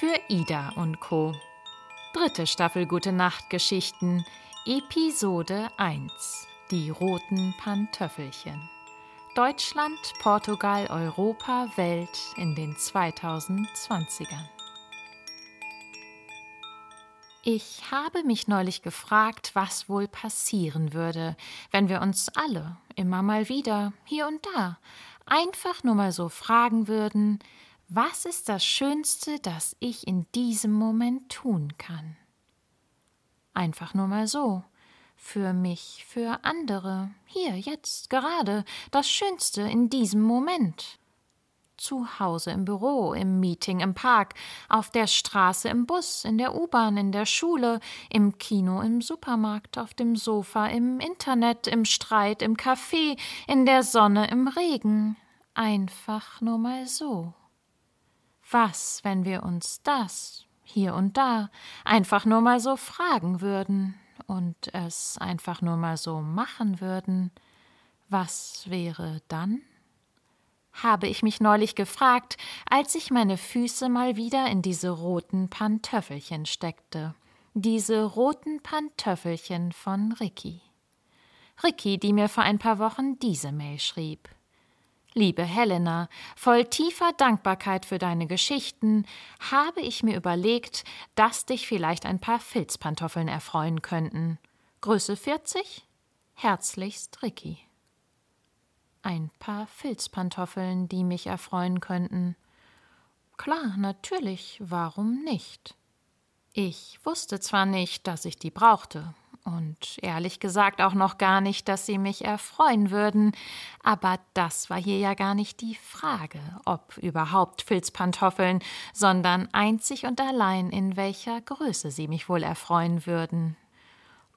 für Ida und Co. Dritte Staffel Gute Nacht Geschichten, Episode 1. Die roten Pantöffelchen. Deutschland, Portugal, Europa, Welt in den 2020ern. Ich habe mich neulich gefragt, was wohl passieren würde, wenn wir uns alle immer mal wieder, hier und da, einfach nur mal so fragen würden, was ist das Schönste, das ich in diesem Moment tun kann? Einfach nur mal so. Für mich, für andere, hier, jetzt, gerade, das Schönste in diesem Moment. Zu Hause, im Büro, im Meeting, im Park, auf der Straße, im Bus, in der U-Bahn, in der Schule, im Kino, im Supermarkt, auf dem Sofa, im Internet, im Streit, im Café, in der Sonne, im Regen. Einfach nur mal so. Was, wenn wir uns das, hier und da, einfach nur mal so fragen würden und es einfach nur mal so machen würden? Was wäre dann? habe ich mich neulich gefragt, als ich meine Füße mal wieder in diese roten Pantöffelchen steckte. Diese roten Pantöffelchen von Ricky. Ricky, die mir vor ein paar Wochen diese Mail schrieb. Liebe Helena, voll tiefer Dankbarkeit für deine Geschichten habe ich mir überlegt, dass dich vielleicht ein paar Filzpantoffeln erfreuen könnten. Größe 40? Herzlichst Ricky ein paar Filzpantoffeln, die mich erfreuen könnten. Klar, natürlich, warum nicht? Ich wusste zwar nicht, dass ich die brauchte, und ehrlich gesagt auch noch gar nicht, dass sie mich erfreuen würden, aber das war hier ja gar nicht die Frage, ob überhaupt Filzpantoffeln, sondern einzig und allein in welcher Größe sie mich wohl erfreuen würden.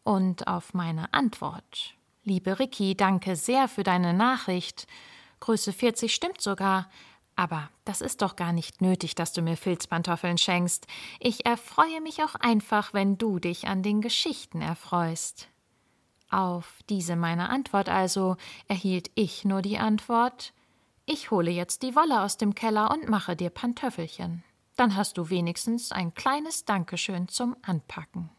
Und auf meine Antwort Liebe Ricky, danke sehr für deine Nachricht. Größe 40 stimmt sogar. Aber das ist doch gar nicht nötig, dass du mir Filzpantoffeln schenkst. Ich erfreue mich auch einfach, wenn du dich an den Geschichten erfreust. Auf diese meine Antwort also erhielt ich nur die Antwort Ich hole jetzt die Wolle aus dem Keller und mache dir Pantöffelchen. Dann hast du wenigstens ein kleines Dankeschön zum Anpacken.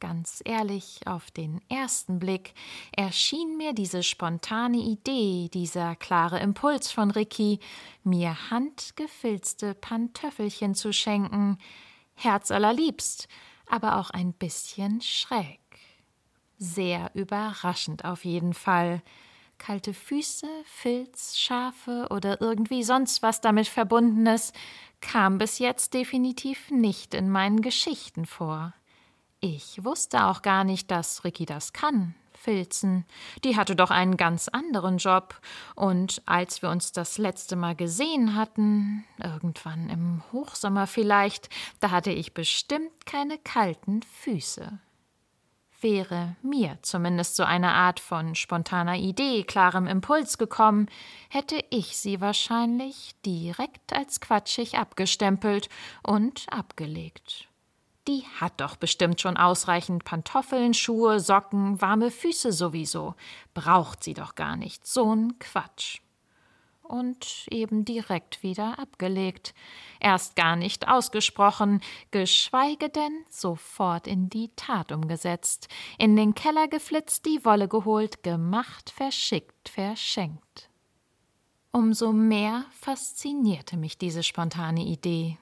Ganz ehrlich, auf den ersten Blick erschien mir diese spontane Idee, dieser klare Impuls von Ricky, mir handgefilzte Pantöffelchen zu schenken, herzallerliebst, aber auch ein bisschen schräg. Sehr überraschend auf jeden Fall. Kalte Füße, Filz, Schafe oder irgendwie sonst was damit verbundenes kam bis jetzt definitiv nicht in meinen Geschichten vor. Ich wusste auch gar nicht, dass Ricky das kann. Filzen. Die hatte doch einen ganz anderen Job. Und als wir uns das letzte Mal gesehen hatten, irgendwann im Hochsommer vielleicht, da hatte ich bestimmt keine kalten Füße. Wäre mir zumindest so eine Art von spontaner Idee, klarem Impuls gekommen, hätte ich sie wahrscheinlich direkt als quatschig abgestempelt und abgelegt. Die hat doch bestimmt schon ausreichend Pantoffeln, Schuhe, Socken, warme Füße sowieso. Braucht sie doch gar nicht. So'n Quatsch. Und eben direkt wieder abgelegt. Erst gar nicht ausgesprochen, geschweige denn sofort in die Tat umgesetzt. In den Keller geflitzt, die Wolle geholt, gemacht, verschickt, verschenkt. Umso mehr faszinierte mich diese spontane Idee.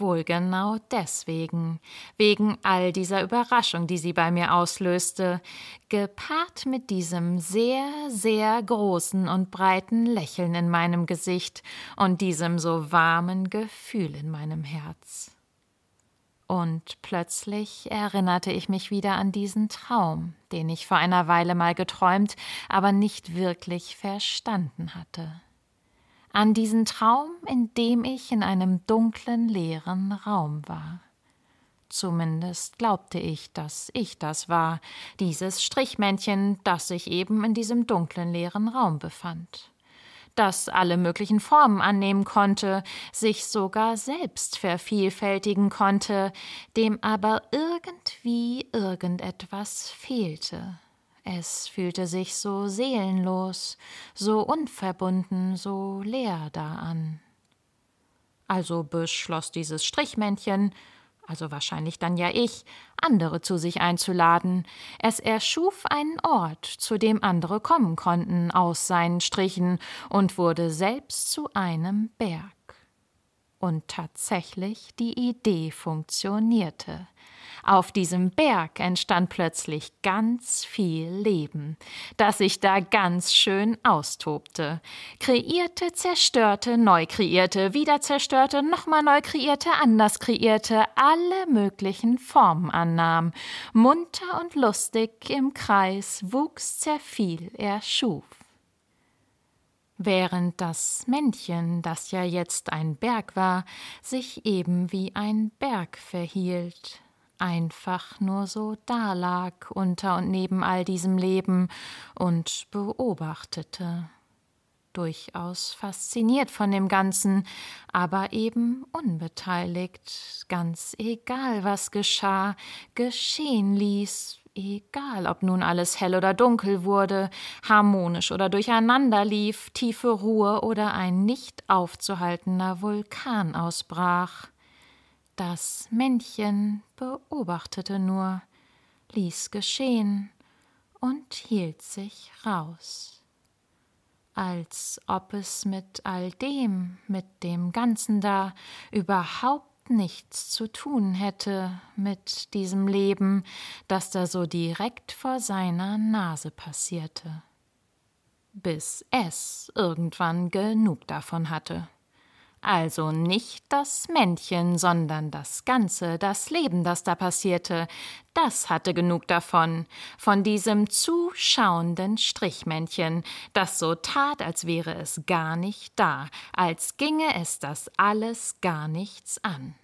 Wohl genau deswegen, wegen all dieser Überraschung, die sie bei mir auslöste, gepaart mit diesem sehr, sehr großen und breiten Lächeln in meinem Gesicht und diesem so warmen Gefühl in meinem Herz. Und plötzlich erinnerte ich mich wieder an diesen Traum, den ich vor einer Weile mal geträumt, aber nicht wirklich verstanden hatte an diesen Traum, in dem ich in einem dunklen, leeren Raum war. Zumindest glaubte ich, dass ich das war, dieses Strichmännchen, das sich eben in diesem dunklen, leeren Raum befand, das alle möglichen Formen annehmen konnte, sich sogar selbst vervielfältigen konnte, dem aber irgendwie irgendetwas fehlte. Es fühlte sich so seelenlos, so unverbunden, so leer da an. Also beschloss dieses Strichmännchen, also wahrscheinlich dann ja ich, andere zu sich einzuladen. Es erschuf einen Ort, zu dem andere kommen konnten aus seinen Strichen und wurde selbst zu einem Berg. Und tatsächlich die Idee funktionierte. Auf diesem Berg entstand plötzlich ganz viel Leben, das sich da ganz schön austobte. Kreierte, zerstörte, neu kreierte, wieder zerstörte, nochmal neu kreierte, anders kreierte, alle möglichen Formen annahm. Munter und lustig im Kreis wuchs, zerfiel, er schuf. Während das Männchen, das ja jetzt ein Berg war, sich eben wie ein Berg verhielt, einfach nur so dalag unter und neben all diesem Leben und beobachtete. Durchaus fasziniert von dem Ganzen, aber eben unbeteiligt, ganz egal, was geschah, geschehen ließ, egal ob nun alles hell oder dunkel wurde, harmonisch oder durcheinander lief, tiefe Ruhe oder ein nicht aufzuhaltender Vulkan ausbrach. Das Männchen beobachtete nur, ließ geschehen und hielt sich raus, als ob es mit all dem, mit dem Ganzen da überhaupt nichts zu tun hätte mit diesem Leben, das da so direkt vor seiner Nase passierte, bis es irgendwann genug davon hatte. Also nicht das Männchen, sondern das Ganze, das Leben, das da passierte, das hatte genug davon, von diesem zuschauenden Strichmännchen, das so tat, als wäre es gar nicht da, als ginge es das alles gar nichts an.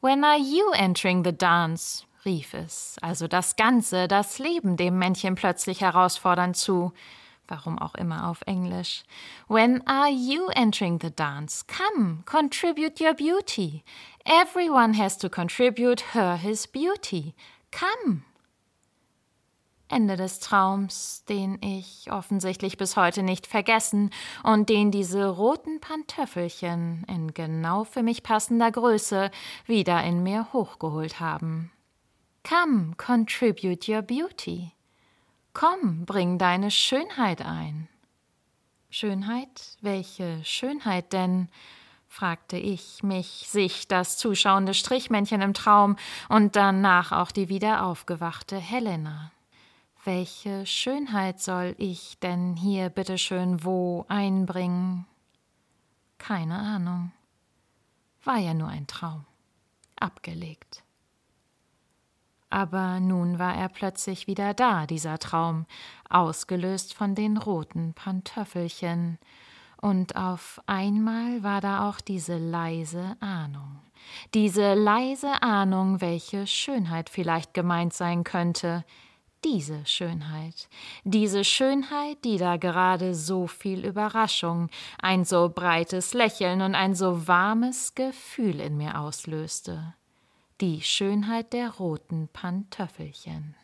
When are you entering the dance? rief es, also das Ganze, das Leben dem Männchen plötzlich herausfordernd zu warum auch immer auf Englisch. When are you entering the dance? Come, contribute your beauty. Everyone has to contribute her his beauty. Come. Ende des Traums, den ich offensichtlich bis heute nicht vergessen und den diese roten Pantöffelchen in genau für mich passender Größe wieder in mir hochgeholt haben. Come, contribute your beauty. Komm, bring deine Schönheit ein. Schönheit? Welche Schönheit denn? fragte ich mich, sich das zuschauende Strichmännchen im Traum und danach auch die wieder aufgewachte Helena. Welche Schönheit soll ich denn hier bitteschön wo einbringen? Keine Ahnung. War ja nur ein Traum. Abgelegt. Aber nun war er plötzlich wieder da, dieser Traum, ausgelöst von den roten Pantöffelchen. Und auf einmal war da auch diese leise Ahnung, diese leise Ahnung, welche Schönheit vielleicht gemeint sein könnte, diese Schönheit, diese Schönheit, die da gerade so viel Überraschung, ein so breites Lächeln und ein so warmes Gefühl in mir auslöste die Schönheit der roten Pantöffelchen.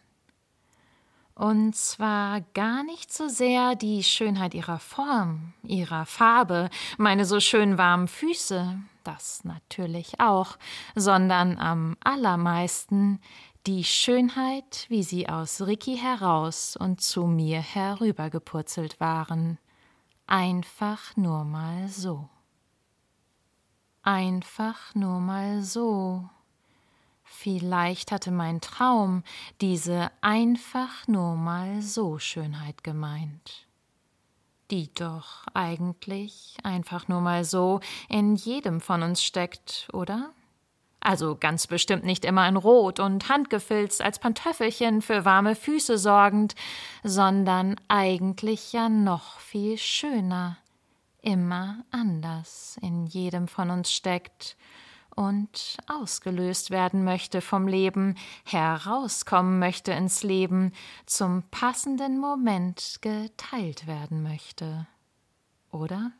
Und zwar gar nicht so sehr die Schönheit ihrer Form, ihrer Farbe, meine so schön warmen Füße, das natürlich auch, sondern am allermeisten die Schönheit, wie sie aus Ricky heraus und zu mir herübergepurzelt waren. Einfach nur mal so. Einfach nur mal so. Vielleicht hatte mein Traum diese einfach nur mal so Schönheit gemeint, die doch eigentlich einfach nur mal so in jedem von uns steckt, oder? Also ganz bestimmt nicht immer in Rot und handgefilzt als Pantöffelchen für warme Füße sorgend, sondern eigentlich ja noch viel schöner, immer anders in jedem von uns steckt und ausgelöst werden möchte vom Leben, herauskommen möchte ins Leben, zum passenden Moment geteilt werden möchte. Oder?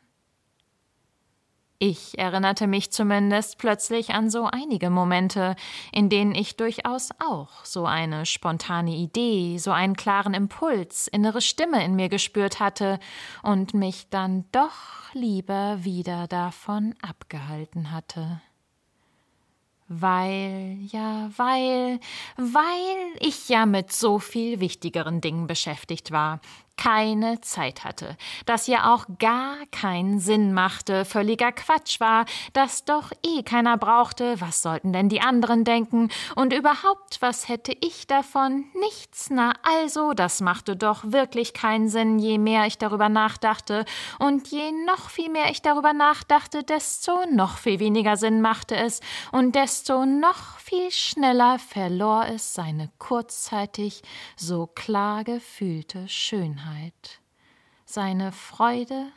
Ich erinnerte mich zumindest plötzlich an so einige Momente, in denen ich durchaus auch so eine spontane Idee, so einen klaren Impuls, innere Stimme in mir gespürt hatte und mich dann doch lieber wieder davon abgehalten hatte. Weil, ja, weil, weil ich ja mit so viel wichtigeren Dingen beschäftigt war, keine Zeit hatte, das ja auch gar keinen Sinn machte, völliger Quatsch war, das doch eh keiner brauchte, was sollten denn die anderen denken, und überhaupt, was hätte ich davon? Nichts, na also, das machte doch wirklich keinen Sinn, je mehr ich darüber nachdachte, und je noch viel mehr ich darüber nachdachte, desto noch viel weniger Sinn machte es, und desto noch viel schneller verlor es seine kurzzeitig so klar gefühlte Schönheit, seine Freude,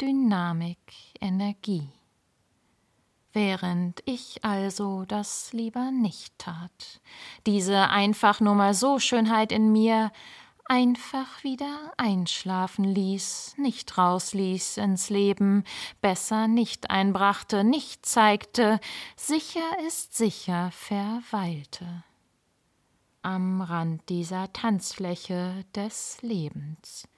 Dynamik, Energie. Während ich also das lieber nicht tat, diese einfach nur mal so Schönheit in mir einfach wieder einschlafen ließ, nicht rausließ ins Leben, besser nicht einbrachte, nicht zeigte, sicher ist sicher verweilte. Am Rand dieser Tanzfläche des Lebens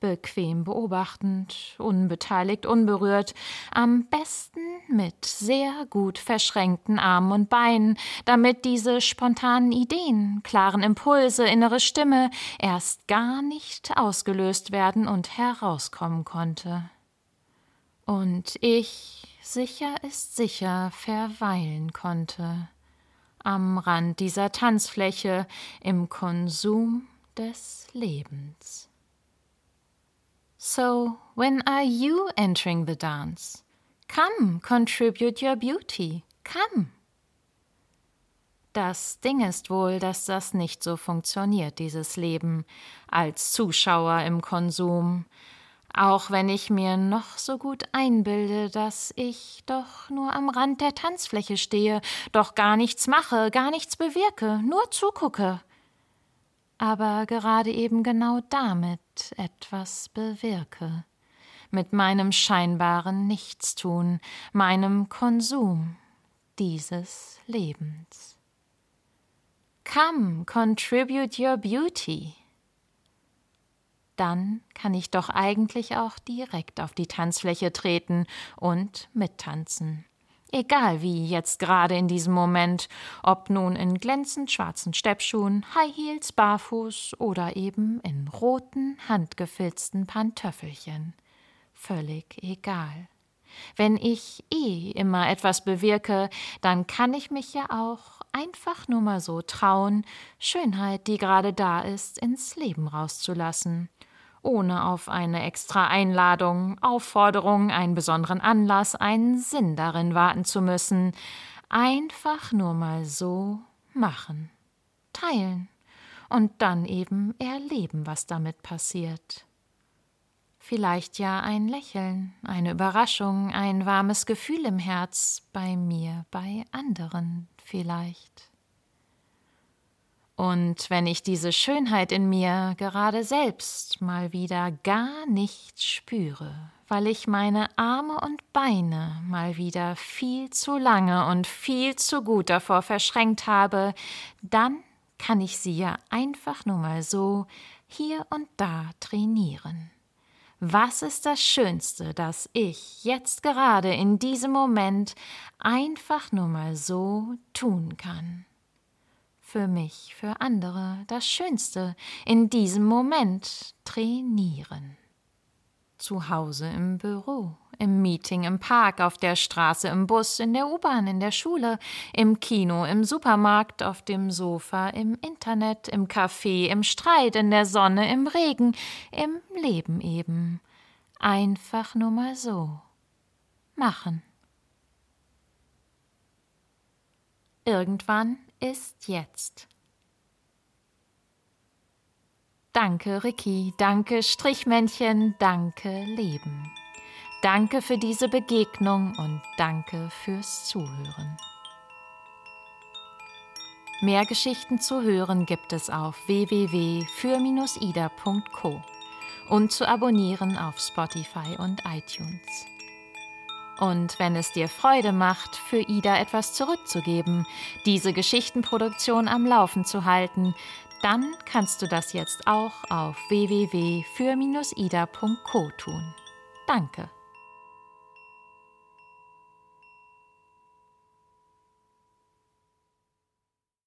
bequem beobachtend, unbeteiligt, unberührt, am besten mit sehr gut verschränkten Armen und Beinen, damit diese spontanen Ideen, klaren Impulse, innere Stimme erst gar nicht ausgelöst werden und herauskommen konnte. Und ich, sicher ist sicher, verweilen konnte, am Rand dieser Tanzfläche im Konsum des Lebens. So, when are you entering the dance? Come, contribute your beauty. Come. Das Ding ist wohl, dass das nicht so funktioniert, dieses Leben, als Zuschauer im Konsum. Auch wenn ich mir noch so gut einbilde, dass ich doch nur am Rand der Tanzfläche stehe, doch gar nichts mache, gar nichts bewirke, nur zugucke aber gerade eben genau damit etwas bewirke, mit meinem scheinbaren Nichtstun, meinem Konsum dieses Lebens. Come, contribute your beauty. Dann kann ich doch eigentlich auch direkt auf die Tanzfläche treten und mittanzen. Egal wie jetzt gerade in diesem Moment, ob nun in glänzend schwarzen Steppschuhen, High Heels, barfuß oder eben in roten, handgefilzten Pantöffelchen. Völlig egal. Wenn ich eh immer etwas bewirke, dann kann ich mich ja auch einfach nur mal so trauen, Schönheit, die gerade da ist, ins Leben rauszulassen ohne auf eine extra Einladung, Aufforderung, einen besonderen Anlass, einen Sinn darin warten zu müssen. Einfach nur mal so machen, teilen und dann eben erleben, was damit passiert. Vielleicht ja ein Lächeln, eine Überraschung, ein warmes Gefühl im Herz, bei mir, bei anderen vielleicht. Und wenn ich diese Schönheit in mir gerade selbst mal wieder gar nicht spüre, weil ich meine Arme und Beine mal wieder viel zu lange und viel zu gut davor verschränkt habe, dann kann ich sie ja einfach nur mal so hier und da trainieren. Was ist das Schönste, das ich jetzt gerade in diesem Moment einfach nur mal so tun kann? Für mich, für andere das Schönste in diesem Moment trainieren. Zu Hause im Büro, im Meeting im Park, auf der Straße, im Bus, in der U-Bahn, in der Schule, im Kino, im Supermarkt, auf dem Sofa, im Internet, im Café, im Streit, in der Sonne, im Regen, im Leben eben. Einfach nur mal so. Machen. Irgendwann ist jetzt. Danke, Ricky, danke, Strichmännchen, danke, Leben. Danke für diese Begegnung und danke fürs Zuhören. Mehr Geschichten zu hören gibt es auf www.für-ida.co und zu abonnieren auf Spotify und iTunes. Und wenn es dir Freude macht, für Ida etwas zurückzugeben, diese Geschichtenproduktion am Laufen zu halten, dann kannst du das jetzt auch auf www.für-ida.co tun. Danke.